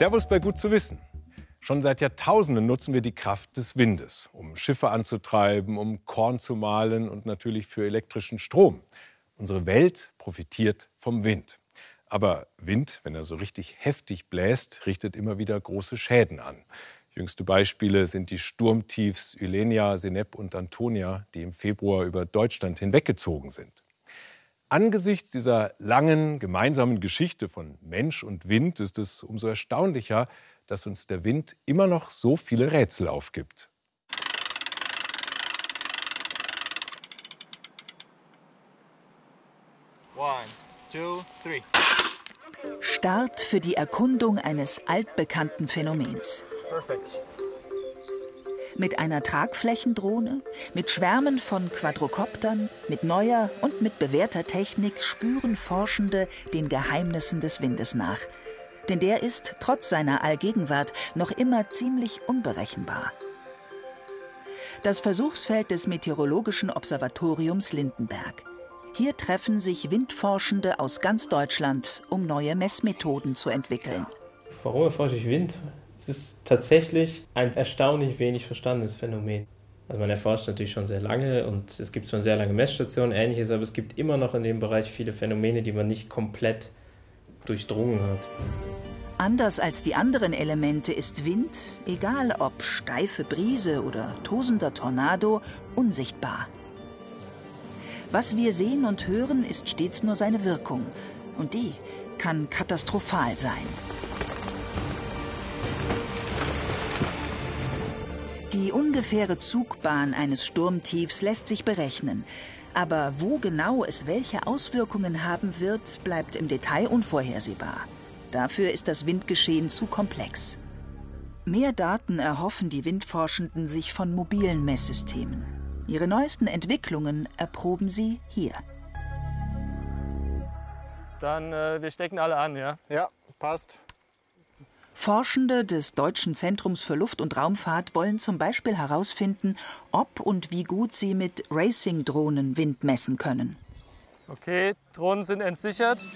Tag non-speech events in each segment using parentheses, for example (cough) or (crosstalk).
Servus bei Gut zu wissen. Schon seit Jahrtausenden nutzen wir die Kraft des Windes, um Schiffe anzutreiben, um Korn zu mahlen und natürlich für elektrischen Strom. Unsere Welt profitiert vom Wind. Aber Wind, wenn er so richtig heftig bläst, richtet immer wieder große Schäden an. Jüngste Beispiele sind die Sturmtiefs Ylenia, Senep und Antonia, die im Februar über Deutschland hinweggezogen sind. Angesichts dieser langen gemeinsamen Geschichte von Mensch und Wind ist es umso erstaunlicher, dass uns der Wind immer noch so viele Rätsel aufgibt. One, two, three. Start für die Erkundung eines altbekannten Phänomens. Perfect. Mit einer Tragflächendrohne, mit Schwärmen von Quadrocoptern, mit neuer und mit bewährter Technik spüren Forschende den Geheimnissen des Windes nach. Denn der ist, trotz seiner Allgegenwart, noch immer ziemlich unberechenbar. Das Versuchsfeld des Meteorologischen Observatoriums Lindenberg. Hier treffen sich Windforschende aus ganz Deutschland, um neue Messmethoden zu entwickeln. Warum erforsche ich Wind? Es ist tatsächlich ein erstaunlich wenig verstandenes Phänomen. Also man erforscht natürlich schon sehr lange und es gibt schon sehr lange Messstationen, ähnliches, aber es gibt immer noch in dem Bereich viele Phänomene, die man nicht komplett durchdrungen hat. Anders als die anderen Elemente ist Wind, egal ob steife Brise oder tosender Tornado, unsichtbar. Was wir sehen und hören, ist stets nur seine Wirkung. Und die kann katastrophal sein. Die ungefähre Zugbahn eines Sturmtiefs lässt sich berechnen. Aber wo genau es welche Auswirkungen haben wird, bleibt im Detail unvorhersehbar. Dafür ist das Windgeschehen zu komplex. Mehr Daten erhoffen die Windforschenden sich von mobilen Messsystemen. Ihre neuesten Entwicklungen erproben sie hier. Dann, äh, wir stecken alle an, ja? Ja, passt. Forschende des Deutschen Zentrums für Luft- und Raumfahrt wollen zum Beispiel herausfinden, ob und wie gut sie mit Racing-Drohnen Wind messen können. Okay, Drohnen sind entsichert.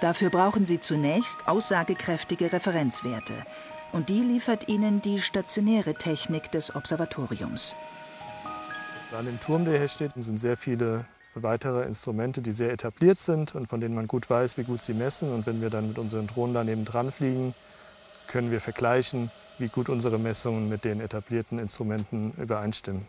Dafür brauchen sie zunächst aussagekräftige Referenzwerte. Und die liefert ihnen die stationäre Technik des Observatoriums. An dem Turm, der hier steht, sind sehr viele weitere Instrumente, die sehr etabliert sind und von denen man gut weiß, wie gut sie messen. Und wenn wir dann mit unseren Drohnen daneben dran fliegen, können wir vergleichen, wie gut unsere Messungen mit den etablierten Instrumenten übereinstimmen.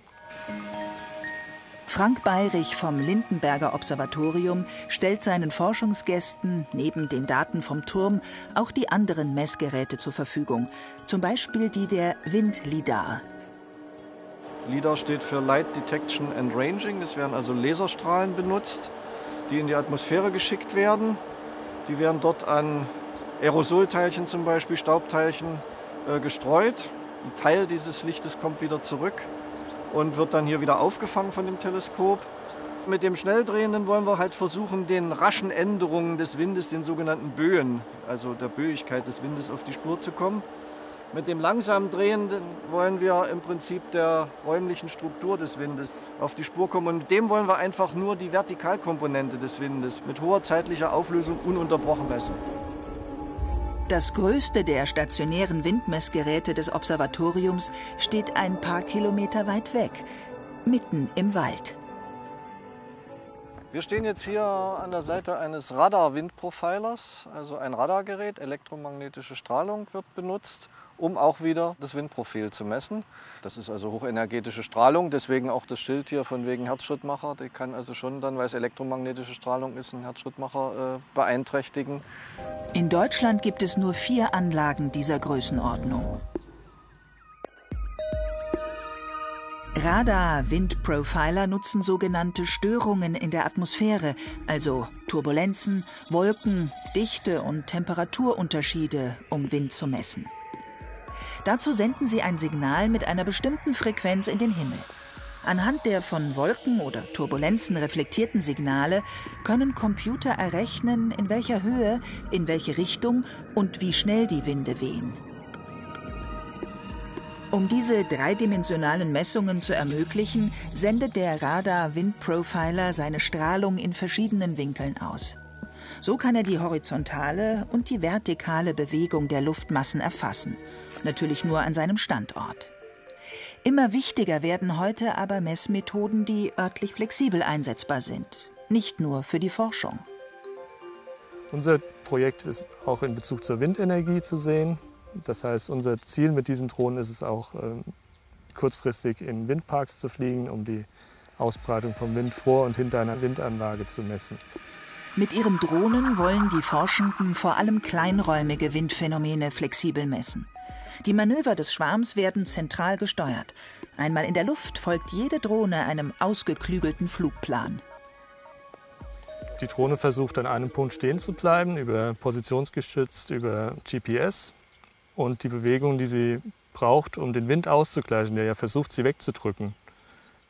Frank Bayrich vom Lindenberger Observatorium stellt seinen Forschungsgästen neben den Daten vom Turm auch die anderen Messgeräte zur Verfügung, zum Beispiel die der Windlidar. LIDAR steht für Light Detection and Ranging. Es werden also Laserstrahlen benutzt, die in die Atmosphäre geschickt werden. Die werden dort an Aerosolteilchen zum Beispiel, Staubteilchen äh, gestreut. Ein Teil dieses Lichtes kommt wieder zurück und wird dann hier wieder aufgefangen von dem Teleskop. Mit dem Schnelldrehenden wollen wir halt versuchen, den raschen Änderungen des Windes, den sogenannten Böen, also der Böigkeit des Windes, auf die Spur zu kommen. Mit dem langsam Drehenden wollen wir im Prinzip der räumlichen Struktur des Windes auf die Spur kommen. Und mit dem wollen wir einfach nur die Vertikalkomponente des Windes mit hoher zeitlicher Auflösung ununterbrochen messen. Das größte der stationären Windmessgeräte des Observatoriums steht ein paar Kilometer weit weg, mitten im Wald. Wir stehen jetzt hier an der Seite eines Radar-Windprofilers, also ein Radargerät, elektromagnetische Strahlung wird benutzt, um auch wieder das Windprofil zu messen. Das ist also hochenergetische Strahlung, deswegen auch das Schild hier von wegen Herzschrittmacher. Die kann also schon dann, weil es elektromagnetische Strahlung ist, einen Herzschrittmacher äh, beeinträchtigen. In Deutschland gibt es nur vier Anlagen dieser Größenordnung. Radar-Windprofiler nutzen sogenannte Störungen in der Atmosphäre, also Turbulenzen, Wolken, Dichte und Temperaturunterschiede, um Wind zu messen. Dazu senden sie ein Signal mit einer bestimmten Frequenz in den Himmel. Anhand der von Wolken oder Turbulenzen reflektierten Signale können Computer errechnen, in welcher Höhe, in welche Richtung und wie schnell die Winde wehen. Um diese dreidimensionalen Messungen zu ermöglichen, sendet der Radar Windprofiler seine Strahlung in verschiedenen Winkeln aus. So kann er die horizontale und die vertikale Bewegung der Luftmassen erfassen, natürlich nur an seinem Standort. Immer wichtiger werden heute aber Messmethoden, die örtlich flexibel einsetzbar sind, nicht nur für die Forschung. Unser Projekt ist auch in Bezug zur Windenergie zu sehen. Das heißt, unser Ziel mit diesen Drohnen ist es auch, ähm, kurzfristig in Windparks zu fliegen, um die Ausbreitung vom Wind vor und hinter einer Windanlage zu messen. Mit ihren Drohnen wollen die Forschenden vor allem kleinräumige Windphänomene flexibel messen. Die Manöver des Schwarms werden zentral gesteuert. Einmal in der Luft folgt jede Drohne einem ausgeklügelten Flugplan. Die Drohne versucht an einem Punkt stehen zu bleiben, über positionsgestützt, über GPS. Und die Bewegung, die sie braucht, um den Wind auszugleichen, der ja versucht, sie wegzudrücken,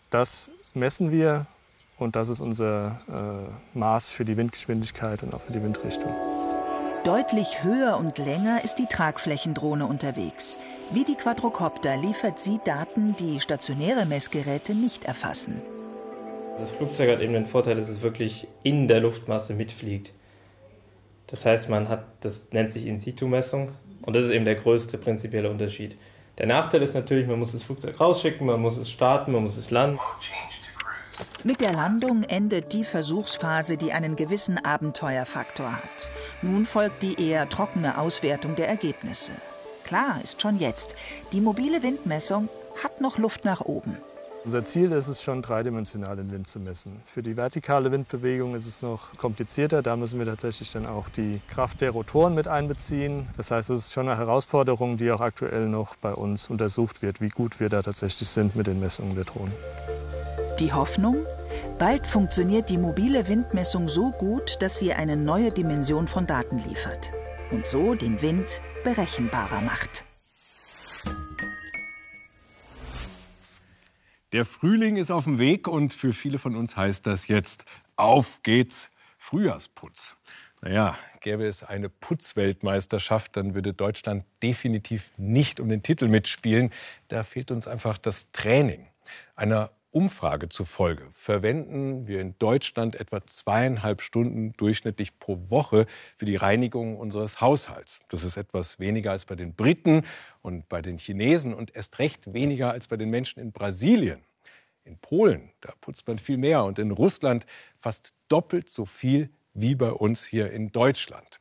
das messen wir und das ist unser äh, Maß für die Windgeschwindigkeit und auch für die Windrichtung. Deutlich höher und länger ist die Tragflächendrohne unterwegs. Wie die Quadrocopter liefert sie Daten, die stationäre Messgeräte nicht erfassen. Das Flugzeug hat eben den Vorteil, dass es wirklich in der Luftmasse mitfliegt. Das heißt, man hat, das nennt sich In-Situ-Messung und das ist eben der größte prinzipielle Unterschied. Der Nachteil ist natürlich, man muss das Flugzeug rausschicken, man muss es starten, man muss es landen. Mit der Landung endet die Versuchsphase, die einen gewissen Abenteuerfaktor hat. Nun folgt die eher trockene Auswertung der Ergebnisse. Klar ist schon jetzt, die mobile Windmessung hat noch Luft nach oben. Unser Ziel ist es schon, dreidimensional den Wind zu messen. Für die vertikale Windbewegung ist es noch komplizierter. Da müssen wir tatsächlich dann auch die Kraft der Rotoren mit einbeziehen. Das heißt, es ist schon eine Herausforderung, die auch aktuell noch bei uns untersucht wird, wie gut wir da tatsächlich sind mit den Messungen der Drohnen. Die Hoffnung? Bald funktioniert die mobile Windmessung so gut, dass sie eine neue Dimension von Daten liefert und so den Wind berechenbarer macht. Der Frühling ist auf dem Weg und für viele von uns heißt das jetzt, auf geht's, Frühjahrsputz. Naja, gäbe es eine Putzweltmeisterschaft, dann würde Deutschland definitiv nicht um den Titel mitspielen. Da fehlt uns einfach das Training. Einer Umfrage zufolge verwenden wir in Deutschland etwa zweieinhalb Stunden durchschnittlich pro Woche für die Reinigung unseres Haushalts. Das ist etwas weniger als bei den Briten und bei den Chinesen und erst recht weniger als bei den Menschen in Brasilien. In Polen, da putzt man viel mehr und in Russland fast doppelt so viel wie bei uns hier in Deutschland.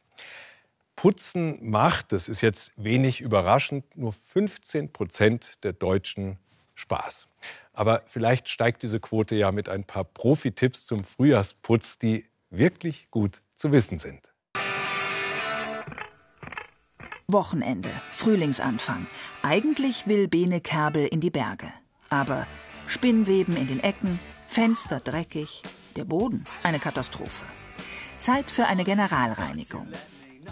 Putzen macht, das ist jetzt wenig überraschend, nur 15 Prozent der Deutschen Spaß. Aber vielleicht steigt diese Quote ja mit ein paar Profi-Tipps zum Frühjahrsputz, die wirklich gut zu wissen sind. Wochenende, Frühlingsanfang. Eigentlich will Bene Kerbel in die Berge. Aber Spinnweben in den Ecken, Fenster dreckig, der Boden eine Katastrophe. Zeit für eine Generalreinigung.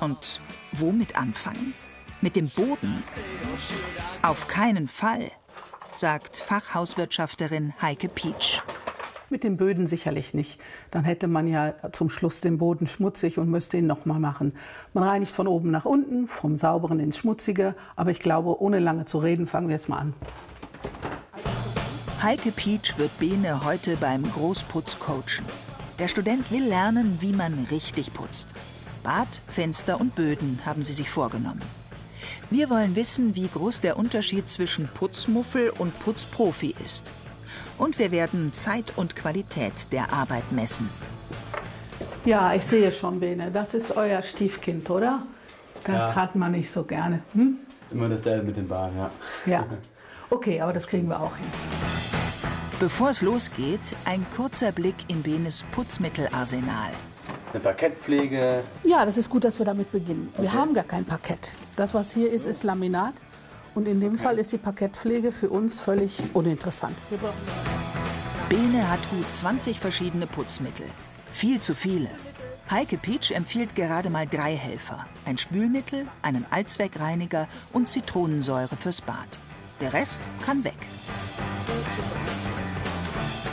Und womit anfangen? Mit dem Boden? Auf keinen Fall sagt Fachhauswirtschafterin Heike Pietsch. Mit den Böden sicherlich nicht. Dann hätte man ja zum Schluss den Boden schmutzig und müsste ihn nochmal machen. Man reinigt von oben nach unten, vom Sauberen ins Schmutzige. Aber ich glaube, ohne lange zu reden, fangen wir jetzt mal an. Heike Pietsch wird Bene heute beim Großputz coachen. Der Student will lernen, wie man richtig putzt. Bad, Fenster und Böden haben sie sich vorgenommen. Wir wollen wissen, wie groß der Unterschied zwischen Putzmuffel und Putzprofi ist. Und wir werden Zeit und Qualität der Arbeit messen. Ja, ich sehe schon, Bene. Das ist euer Stiefkind, oder? Das ja. hat man nicht so gerne. Hm? Immer dasselbe mit den Bahnen, ja. Ja. Okay, aber das kriegen wir auch hin. Bevor es losgeht, ein kurzer Blick in Benes Putzmittelarsenal. Eine Parkettpflege. Ja, das ist gut, dass wir damit beginnen. Okay. Wir haben gar kein Parkett. Das, was hier ist, ist Laminat. Und in dem Fall ist die Parkettpflege für uns völlig uninteressant. Bene hat gut 20 verschiedene Putzmittel. Viel zu viele. Heike Peach empfiehlt gerade mal drei Helfer. Ein Spülmittel, einen Allzweckreiniger und Zitronensäure fürs Bad. Der Rest kann weg.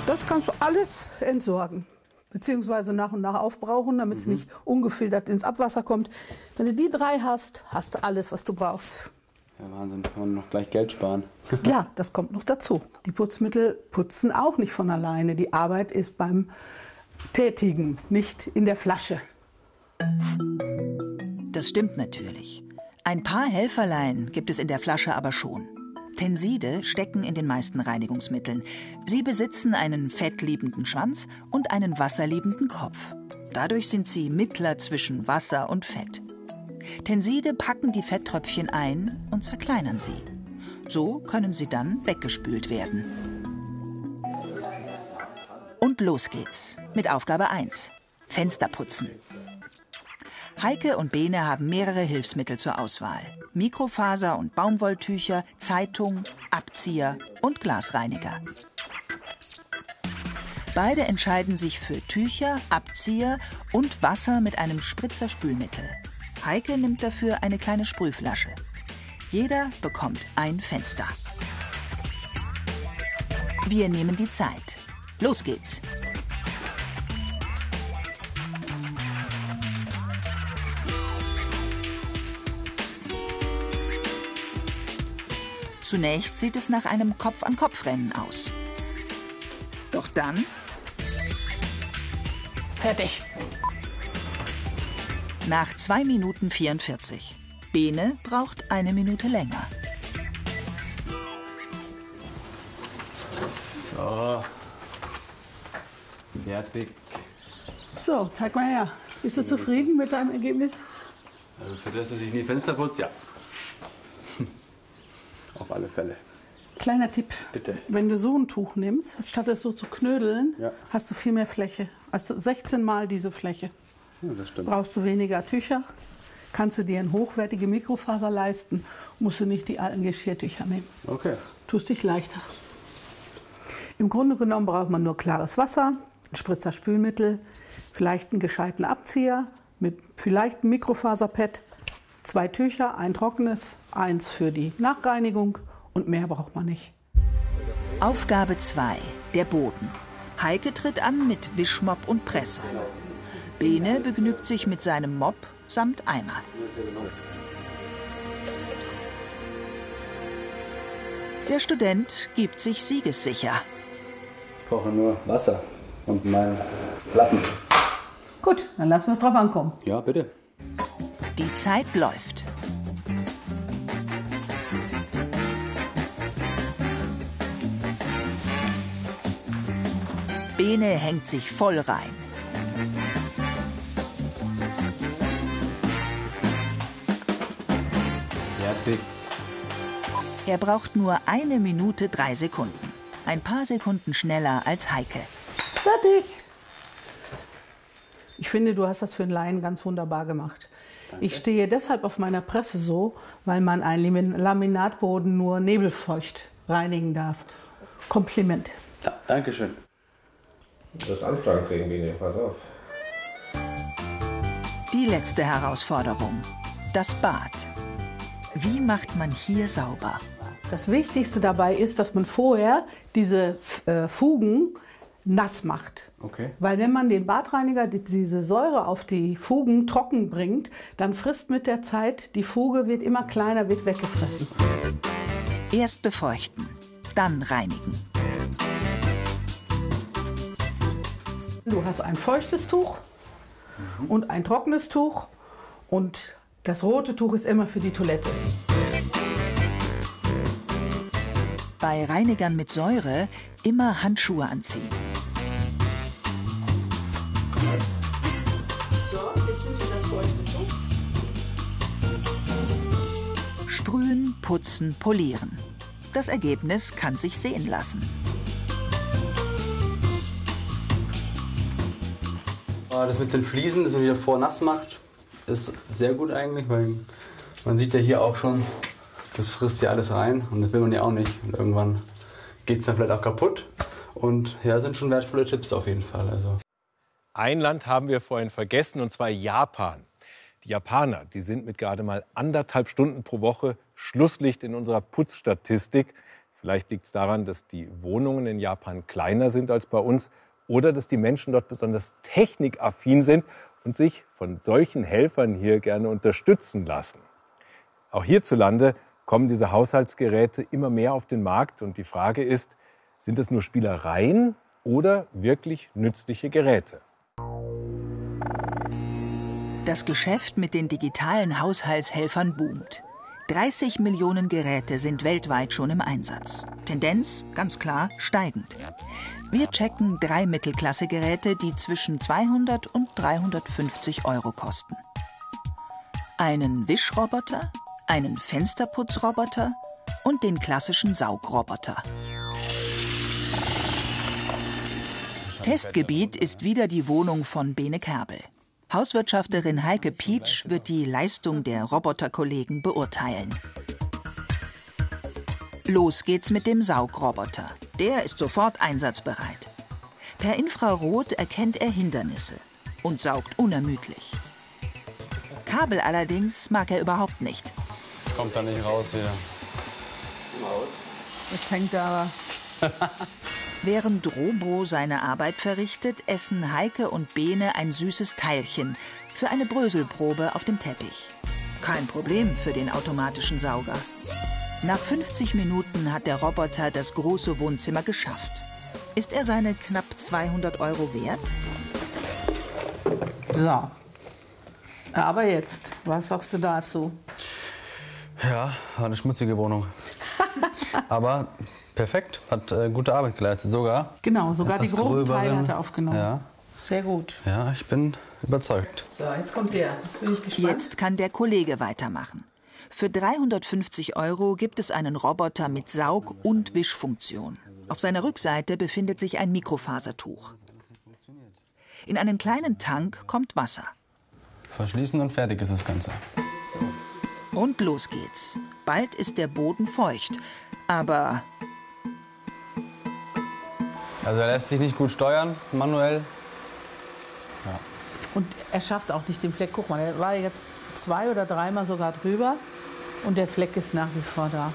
Das kannst du alles entsorgen beziehungsweise nach und nach aufbrauchen, damit es mhm. nicht ungefiltert ins Abwasser kommt. Wenn du die drei hast, hast du alles, was du brauchst. Ja, Wahnsinn, kann man noch gleich Geld sparen. (laughs) ja, das kommt noch dazu. Die Putzmittel putzen auch nicht von alleine. Die Arbeit ist beim Tätigen, nicht in der Flasche. Das stimmt natürlich. Ein paar Helferlein gibt es in der Flasche aber schon. Tenside stecken in den meisten Reinigungsmitteln. Sie besitzen einen fettliebenden Schwanz und einen wasserliebenden Kopf. Dadurch sind sie Mittler zwischen Wasser und Fett. Tenside packen die Fetttröpfchen ein und zerkleinern sie. So können sie dann weggespült werden. Und los geht's mit Aufgabe 1. Fenster putzen. Heike und Bene haben mehrere Hilfsmittel zur Auswahl. Mikrofaser- und Baumwolltücher, Zeitung, Abzieher und Glasreiniger. Beide entscheiden sich für Tücher, Abzieher und Wasser mit einem Spritzer Spülmittel. Heike nimmt dafür eine kleine Sprühflasche. Jeder bekommt ein Fenster. Wir nehmen die Zeit. Los geht's. Zunächst sieht es nach einem Kopf-an-Kopf-Rennen aus. Doch dann Fertig. nach 2 Minuten 44. Bene braucht eine Minute länger. So. Fertig. So, zeig mal her. Bist du zufrieden mit deinem Ergebnis? Also für das, dass ich nie Fenster putze, ja. Auf alle Fälle. Kleiner Tipp. Bitte. Wenn du so ein Tuch nimmst, statt es so zu knödeln, Ja. hast du viel mehr Fläche. Also 16 Mal diese Fläche. Ja, das stimmt. Brauchst du weniger Tücher, kannst du dir eine hochwertige Mikrofaser leisten, musst du nicht die alten Geschirrtücher nehmen. Okay. Tust dich leichter. Im Grunde genommen braucht man nur klares Wasser, ein Spritzer Spülmittel, vielleicht einen gescheiten Abzieher mit vielleicht einem Mikrofaserpad, zwei Tücher, ein trockenes, eins für die Nachreinigung und mehr braucht man nicht. Aufgabe 2. Der Boden. Heike tritt an mit Wischmopp und Presse. Bene begnügt sich mit seinem Mopp samt Eimer. Der Student gibt sich siegessicher. Ich brauche nur Wasser und meinen Platten. Gut, dann lassen wir es drauf ankommen. Ja, bitte. Die Zeit läuft. Bene hängt sich voll rein. Fertig. Er braucht nur eine Minute drei Sekunden. Ein paar Sekunden schneller als Heike. Fertig. Ich finde, du hast das für einen Laien ganz wunderbar gemacht. Ich stehe deshalb auf meiner Presse so, weil man einen Lamin- Laminatboden nur nebelfeucht reinigen darf. Kompliment. Ja, danke schön. Du wirst Anfragen kriegen, Bene. Pass auf. Die letzte Herausforderung. Das Bad. Wie macht man hier sauber? Das Wichtigste dabei ist, dass man vorher diese äh, Fugen nass macht. Okay. Weil wenn man den Badreiniger, die- diese Säure auf die Fugen trocken bringt, dann frisst mit der Zeit, die Fuge wird immer kleiner, wird weggefressen. Erst befeuchten, dann reinigen. Du hast ein feuchtes Tuch und ein trockenes Tuch und das rote Tuch ist immer für die Toilette. Bei Reinigern mit Säure immer Handschuhe anziehen. Sprühen, putzen, polieren. Das Ergebnis kann sich sehen lassen. Das mit den Fliesen, das man wieder vor nass macht, ist sehr gut eigentlich, weil man sieht ja hier auch schon, das frisst ja alles rein und das will man ja auch nicht. Und irgendwann geht es dann vielleicht auch kaputt. Und ja, sind schon wertvolle Tipps auf jeden Fall. Also. Ein Land haben wir vorhin vergessen, und zwar Japan. Die Japaner, die sind mit gerade mal anderthalb Stunden pro Woche Schlusslicht in unserer Putzstatistik. Vielleicht liegt es daran, dass die Wohnungen in Japan kleiner sind als bei uns oder dass die Menschen dort besonders technikaffin sind und sich von solchen Helfern hier gerne unterstützen lassen. Auch hierzulande kommen diese Haushaltsgeräte immer mehr auf den Markt und die Frage ist, sind es nur Spielereien oder wirklich nützliche Geräte? Das Geschäft mit den digitalen Haushaltshelfern boomt. 30 Millionen Geräte sind weltweit schon im Einsatz. Tendenz ganz klar steigend. Wir checken drei Mittelklasse-Geräte, die zwischen 200 und 350 Euro kosten. Einen Wischroboter, einen Fensterputzroboter und den klassischen Saugroboter. Testgebiet ist wieder die Wohnung von Bene Kerbel. Hauswirtschafterin Heike Pietsch wird die Leistung der Roboterkollegen beurteilen. Los geht's mit dem Saugroboter. Der ist sofort einsatzbereit. Per Infrarot erkennt er Hindernisse und saugt unermüdlich. Kabel allerdings mag er überhaupt nicht. Kommt da nicht raus wieder. Jetzt hängt er aber. (laughs) Während Robo seine Arbeit verrichtet, essen Heike und Bene ein süßes Teilchen für eine Bröselprobe auf dem Teppich. Kein Problem für den automatischen Sauger. Nach 50 Minuten hat der Roboter das große Wohnzimmer geschafft. Ist er seine knapp 200 Euro wert? So. Aber jetzt, was sagst du dazu? Ja, war eine schmutzige Wohnung. (laughs) Aber perfekt, hat äh, gute Arbeit geleistet sogar. Genau, sogar die groben Teile hat er aufgenommen. Ja, Sehr gut. ja, ich bin überzeugt. So, jetzt kommt der. Jetzt bin ich gespannt. Jetzt kann der Kollege weitermachen. Für 350 Euro gibt es einen Roboter mit Saug- und Wischfunktion. Auf seiner Rückseite befindet sich ein Mikrofasertuch. In einen kleinen Tank kommt Wasser. Verschließen und fertig ist das Ganze. Und los geht's. Bald ist der Boden feucht. Aber Also er lässt sich nicht gut steuern, manuell. Und er schafft auch nicht den Fleck. Guck mal, er war jetzt zwei oder dreimal sogar drüber. Und der Fleck ist nach wie vor da.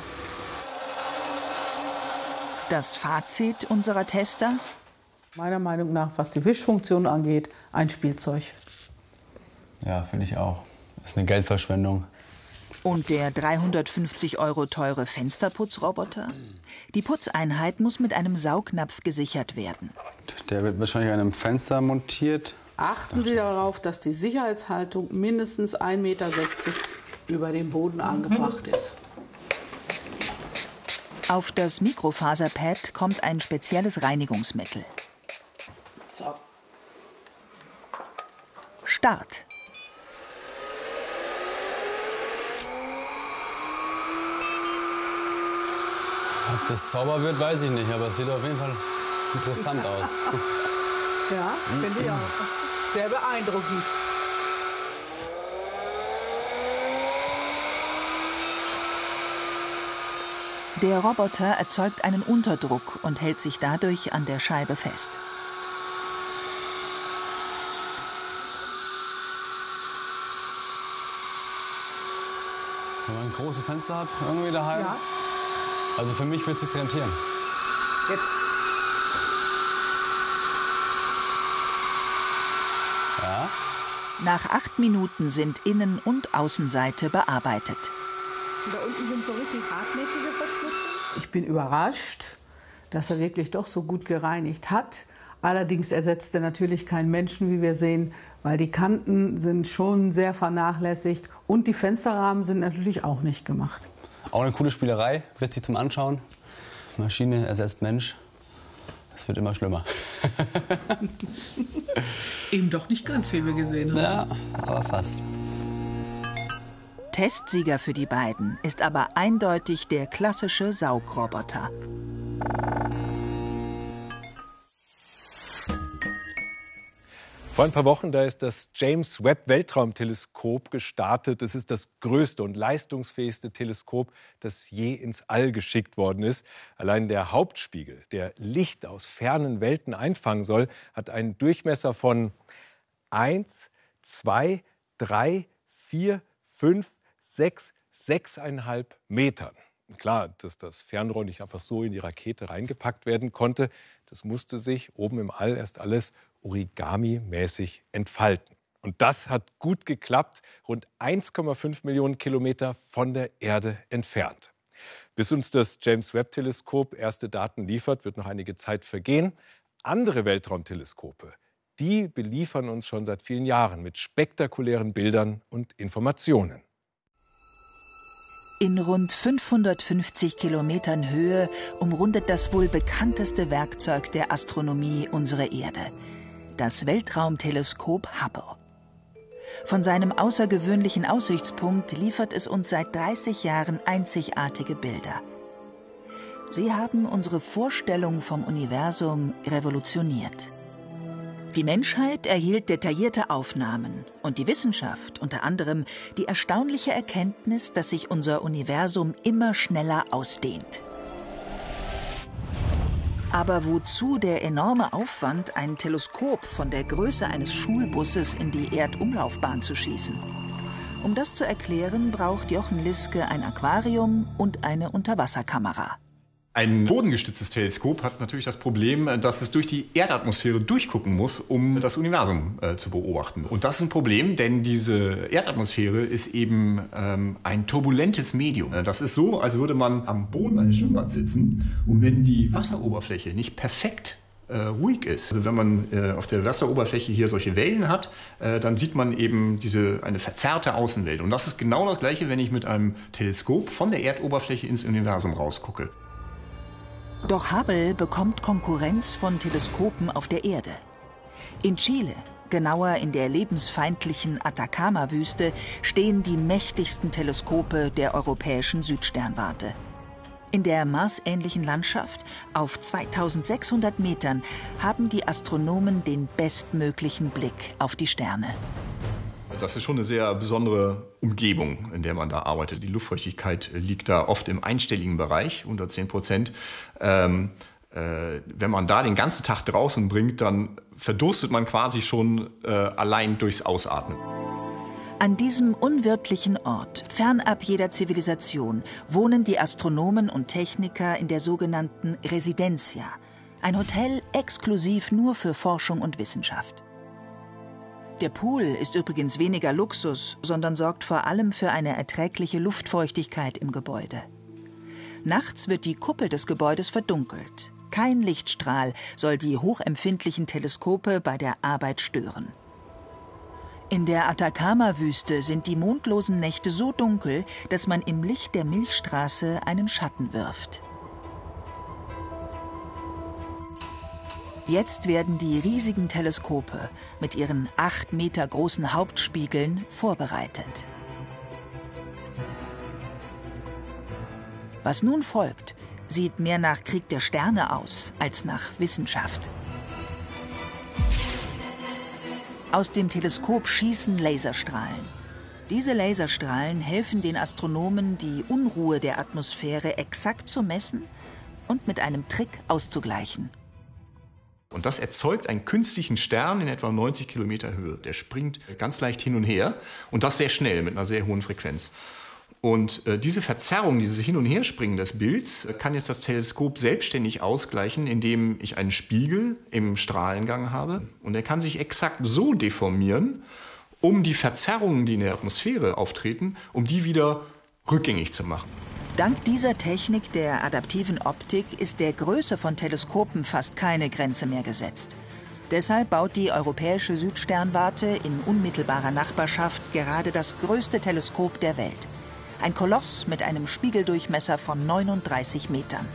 das Fazit unserer Tester? Meiner Meinung nach, was die Wischfunktion angeht, ein Spielzeug. Ja, finde ich auch. Ist eine Geldverschwendung. Und der 350 Euro teure Fensterputzroboter? Die Putzeinheit muss mit einem Saugnapf gesichert werden. Der wird wahrscheinlich an einem Fenster montiert. Achten Sie darauf, dass die Sicherheitshaltung mindestens 1,60 Meter über dem Boden angebracht ist. Auf das Mikrofaserpad kommt ein spezielles Reinigungsmittel. Start. Das Zauber wird, weiß ich nicht, aber es sieht auf jeden Fall interessant aus. (laughs) Ja, finde ich auch. Sehr beeindruckend. Der Roboter erzeugt einen Unterdruck und hält sich dadurch an der Scheibe fest. Wenn man große Fenster hat, irgendwie daheim. Ja, Also für mich wird es sich rentieren. jetzt. Ja. Nach acht Minuten sind Innen- und Außenseite bearbeitet. Da unten sind so richtig hartnäckige Verschlüsse. Ich bin überrascht, dass er wirklich doch so gut gereinigt hat. Allerdings ersetzt er natürlich keinen Menschen, wie wir sehen, weil die Kanten sind schon sehr vernachlässigt und die Fensterrahmen sind natürlich auch nicht gemacht. Auch eine coole Spielerei, witzig zum Anschauen. Maschine ersetzt Mensch. Es wird immer schlimmer. (laughs) Eben doch nicht ganz, wie wir gesehen haben. Ja, aber fast. Testsieger für die beiden ist aber eindeutig der klassische Saugroboter. Vor ein paar Wochen, da ist das James Webb Weltraumteleskop gestartet. Es ist das größte und leistungsfähigste Teleskop, das je ins All geschickt worden ist. Allein der Hauptspiegel, der Licht aus fernen Welten einfangen soll, hat einen Durchmesser von 1, 2, 3, 4, 5, 6, 6,5 Metern. Klar, dass das Fernrohr nicht einfach so in die Rakete reingepackt werden konnte, das musste sich oben im All erst alles Origami-mäßig entfalten. Und das hat gut geklappt, rund 1,5 Millionen Kilometer von der Erde entfernt. Bis uns das James Webb-Teleskop erste Daten liefert, wird noch einige Zeit vergehen. Andere Weltraumteleskope, die beliefern uns schon seit vielen Jahren mit spektakulären Bildern und Informationen. In rund 550 Kilometern Höhe umrundet das wohl bekannteste Werkzeug der Astronomie unsere Erde, das Weltraumteleskop Hubble. Von seinem außergewöhnlichen Aussichtspunkt liefert es uns seit 30 Jahren einzigartige Bilder. Sie haben unsere Vorstellung vom Universum revolutioniert. Die Menschheit erhielt detaillierte Aufnahmen und die Wissenschaft unter anderem die erstaunliche Erkenntnis, dass sich unser Universum immer schneller ausdehnt. Aber wozu der enorme Aufwand, ein Teleskop von der Größe eines Schulbusses in die Erdumlaufbahn zu schießen? Um das zu erklären, braucht Jochen Liske ein Aquarium und eine Unterwasserkamera. Ein bodengestütztes Teleskop hat natürlich das Problem, dass es durch die Erdatmosphäre durchgucken muss, um das Universum äh, zu beobachten. Und das ist ein Problem, denn diese Erdatmosphäre ist eben ähm, ein turbulentes Medium. Das ist so, als würde man am Boden eines Schwimmbads sitzen und wenn die Wasseroberfläche nicht perfekt äh, ruhig ist. Also wenn man äh, auf der Wasseroberfläche hier solche Wellen hat, äh, dann sieht man eben diese eine verzerrte Außenwelt. Und das ist genau das gleiche, wenn ich mit einem Teleskop von der Erdoberfläche ins Universum rausgucke. Doch Hubble bekommt Konkurrenz von Teleskopen auf der Erde. In Chile, genauer in der lebensfeindlichen Atacama-Wüste, stehen die mächtigsten Teleskope der europäischen Südsternwarte. In der marsähnlichen Landschaft, auf 2600 Metern, haben die Astronomen den bestmöglichen Blick auf die Sterne. Das ist schon eine sehr besondere Umgebung, in der man da arbeitet. Die Luftfeuchtigkeit liegt da oft im einstelligen Bereich, unter 10 Prozent. Ähm, äh, wenn man da den ganzen Tag draußen bringt, dann verdurstet man quasi schon äh, allein durchs Ausatmen. An diesem unwirtlichen Ort, fernab jeder Zivilisation, wohnen die Astronomen und Techniker in der sogenannten Residencia, ein Hotel exklusiv nur für Forschung und Wissenschaft. Der Pool ist übrigens weniger Luxus, sondern sorgt vor allem für eine erträgliche Luftfeuchtigkeit im Gebäude. Nachts wird die Kuppel des Gebäudes verdunkelt. Kein Lichtstrahl soll die hochempfindlichen Teleskope bei der Arbeit stören. In der Atacama-Wüste sind die mondlosen Nächte so dunkel, dass man im Licht der Milchstraße einen Schatten wirft. Jetzt werden die riesigen Teleskope mit ihren acht Meter großen Hauptspiegeln vorbereitet. Was nun folgt, sieht mehr nach Krieg der Sterne aus als nach Wissenschaft. Aus dem Teleskop schießen Laserstrahlen. Diese Laserstrahlen helfen den Astronomen, die Unruhe der Atmosphäre exakt zu messen und mit einem Trick auszugleichen. Und das erzeugt einen künstlichen Stern in etwa 90 Kilometer Höhe. Der springt ganz leicht hin und her und das sehr schnell mit einer sehr hohen Frequenz. Und äh, diese Verzerrung, dieses Hin- und Herspringen des Bilds, äh, kann jetzt das Teleskop selbstständig ausgleichen, indem ich einen Spiegel im Strahlengang habe. Und er kann sich exakt so deformieren, um die Verzerrungen, die in der Atmosphäre auftreten, um die wieder rückgängig zu machen. Dank dieser Technik der adaptiven Optik ist der Größe von Teleskopen fast keine Grenze mehr gesetzt. Deshalb baut die Europäische Südsternwarte in unmittelbarer Nachbarschaft gerade das größte Teleskop der Welt. Ein Koloss mit einem Spiegeldurchmesser von 39 Metern.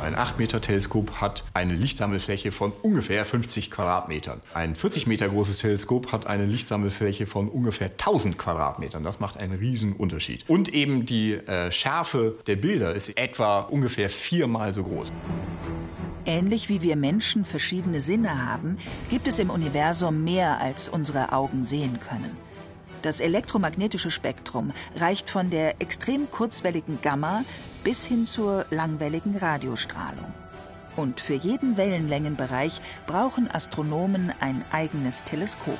Ein 8-Meter-Teleskop hat eine Lichtsammelfläche von ungefähr 50 Quadratmetern. Ein 40 Meter großes Teleskop hat eine Lichtsammelfläche von ungefähr 1000 Quadratmetern. Das macht einen riesen Unterschied. Und eben die äh, Schärfe der Bilder ist etwa ungefähr viermal so groß. Ähnlich wie wir Menschen verschiedene Sinne haben, gibt es im Universum mehr, als unsere Augen sehen können. Das elektromagnetische Spektrum reicht von der extrem kurzwelligen Gamma bis hin zur langwelligen Radiostrahlung. Und für jeden Wellenlängenbereich brauchen Astronomen ein eigenes Teleskop.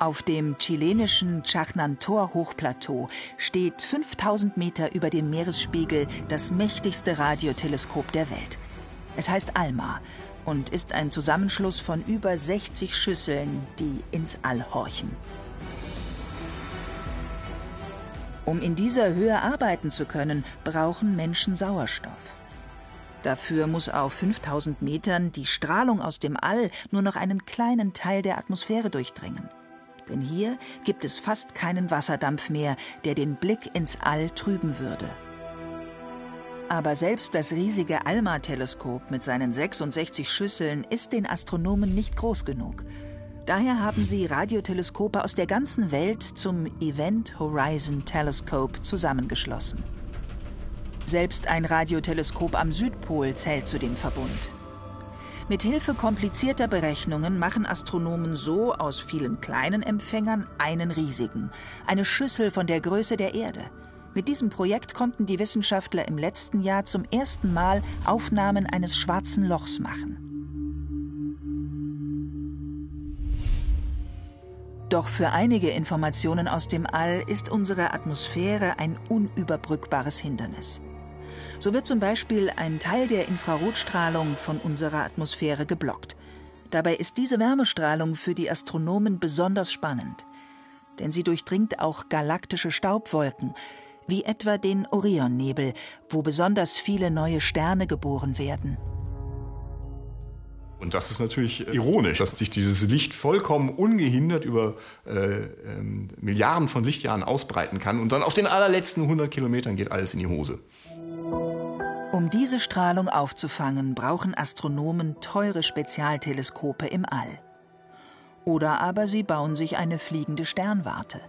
Auf dem chilenischen Chajnantor-Hochplateau steht 5000 Meter über dem Meeresspiegel das mächtigste Radioteleskop der Welt. Es heißt ALMA und ist ein Zusammenschluss von über 60 Schüsseln, die ins All horchen. Um in dieser Höhe arbeiten zu können, brauchen Menschen Sauerstoff. Dafür muss auf 5000 Metern die Strahlung aus dem All nur noch einen kleinen Teil der Atmosphäre durchdringen. Denn hier gibt es fast keinen Wasserdampf mehr, der den Blick ins All trüben würde. Aber selbst das riesige ALMA-Teleskop mit seinen 66 Schüsseln ist den Astronomen nicht groß genug. Daher haben sie Radioteleskope aus der ganzen Welt zum Event Horizon Telescope zusammengeschlossen. Selbst ein Radioteleskop am Südpol zählt zu dem Verbund. Mit Hilfe komplizierter Berechnungen machen Astronomen so aus vielen kleinen Empfängern einen riesigen, eine Schüssel von der Größe der Erde. Mit diesem Projekt konnten die Wissenschaftler im letzten Jahr zum ersten Mal Aufnahmen eines schwarzen Lochs machen. Doch für einige Informationen aus dem All ist unsere Atmosphäre ein unüberbrückbares Hindernis. So wird zum Beispiel ein Teil der Infrarotstrahlung von unserer Atmosphäre geblockt. Dabei ist diese Wärmestrahlung für die Astronomen besonders spannend. Denn sie durchdringt auch galaktische Staubwolken, wie etwa den Orionnebel, wo besonders viele neue Sterne geboren werden. Und das ist natürlich ironisch, dass sich dieses Licht vollkommen ungehindert über äh, ähm, Milliarden von Lichtjahren ausbreiten kann und dann auf den allerletzten 100 Kilometern geht alles in die Hose. Um diese Strahlung aufzufangen, brauchen Astronomen teure Spezialteleskope im All. Oder aber sie bauen sich eine fliegende Sternwarte.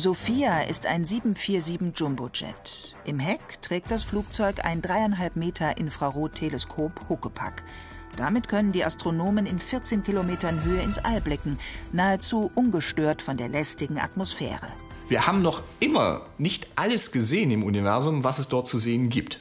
Sophia ist ein 747 Jumbojet. Im Heck trägt das Flugzeug ein dreieinhalb Meter Infrarotteleskop Huckepack. Damit können die Astronomen in 14 Kilometern Höhe ins All blicken, nahezu ungestört von der lästigen Atmosphäre. Wir haben noch immer nicht alles gesehen im Universum, was es dort zu sehen gibt.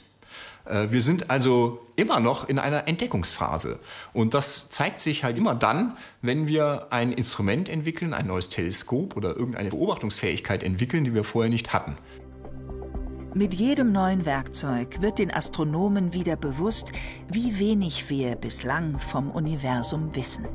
Äh, wir sind also immer noch in einer Entdeckungsphase. Und das zeigt sich halt immer dann, wenn wir ein Instrument entwickeln, ein neues Teleskop oder irgendeine Beobachtungsfähigkeit entwickeln, die wir vorher nicht hatten. Mit jedem neuen Werkzeug wird den Astronomen wieder bewusst, wie wenig wir bislang vom Universum wissen.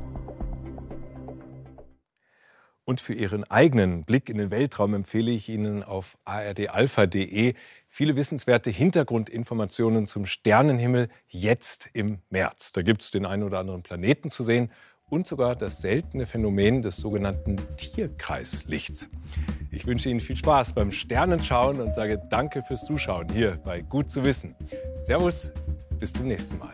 Und für Ihren eigenen Blick in den Weltraum empfehle ich Ihnen auf ardalpha.de viele wissenswerte Hintergrundinformationen zum Sternenhimmel jetzt im März. Da gibt es den einen oder anderen Planeten zu sehen und sogar das seltene Phänomen des sogenannten Tierkreislichts. Ich wünsche Ihnen viel Spaß beim Sternenschauen und sage Danke fürs Zuschauen hier bei Gut zu wissen. Servus, bis zum nächsten Mal.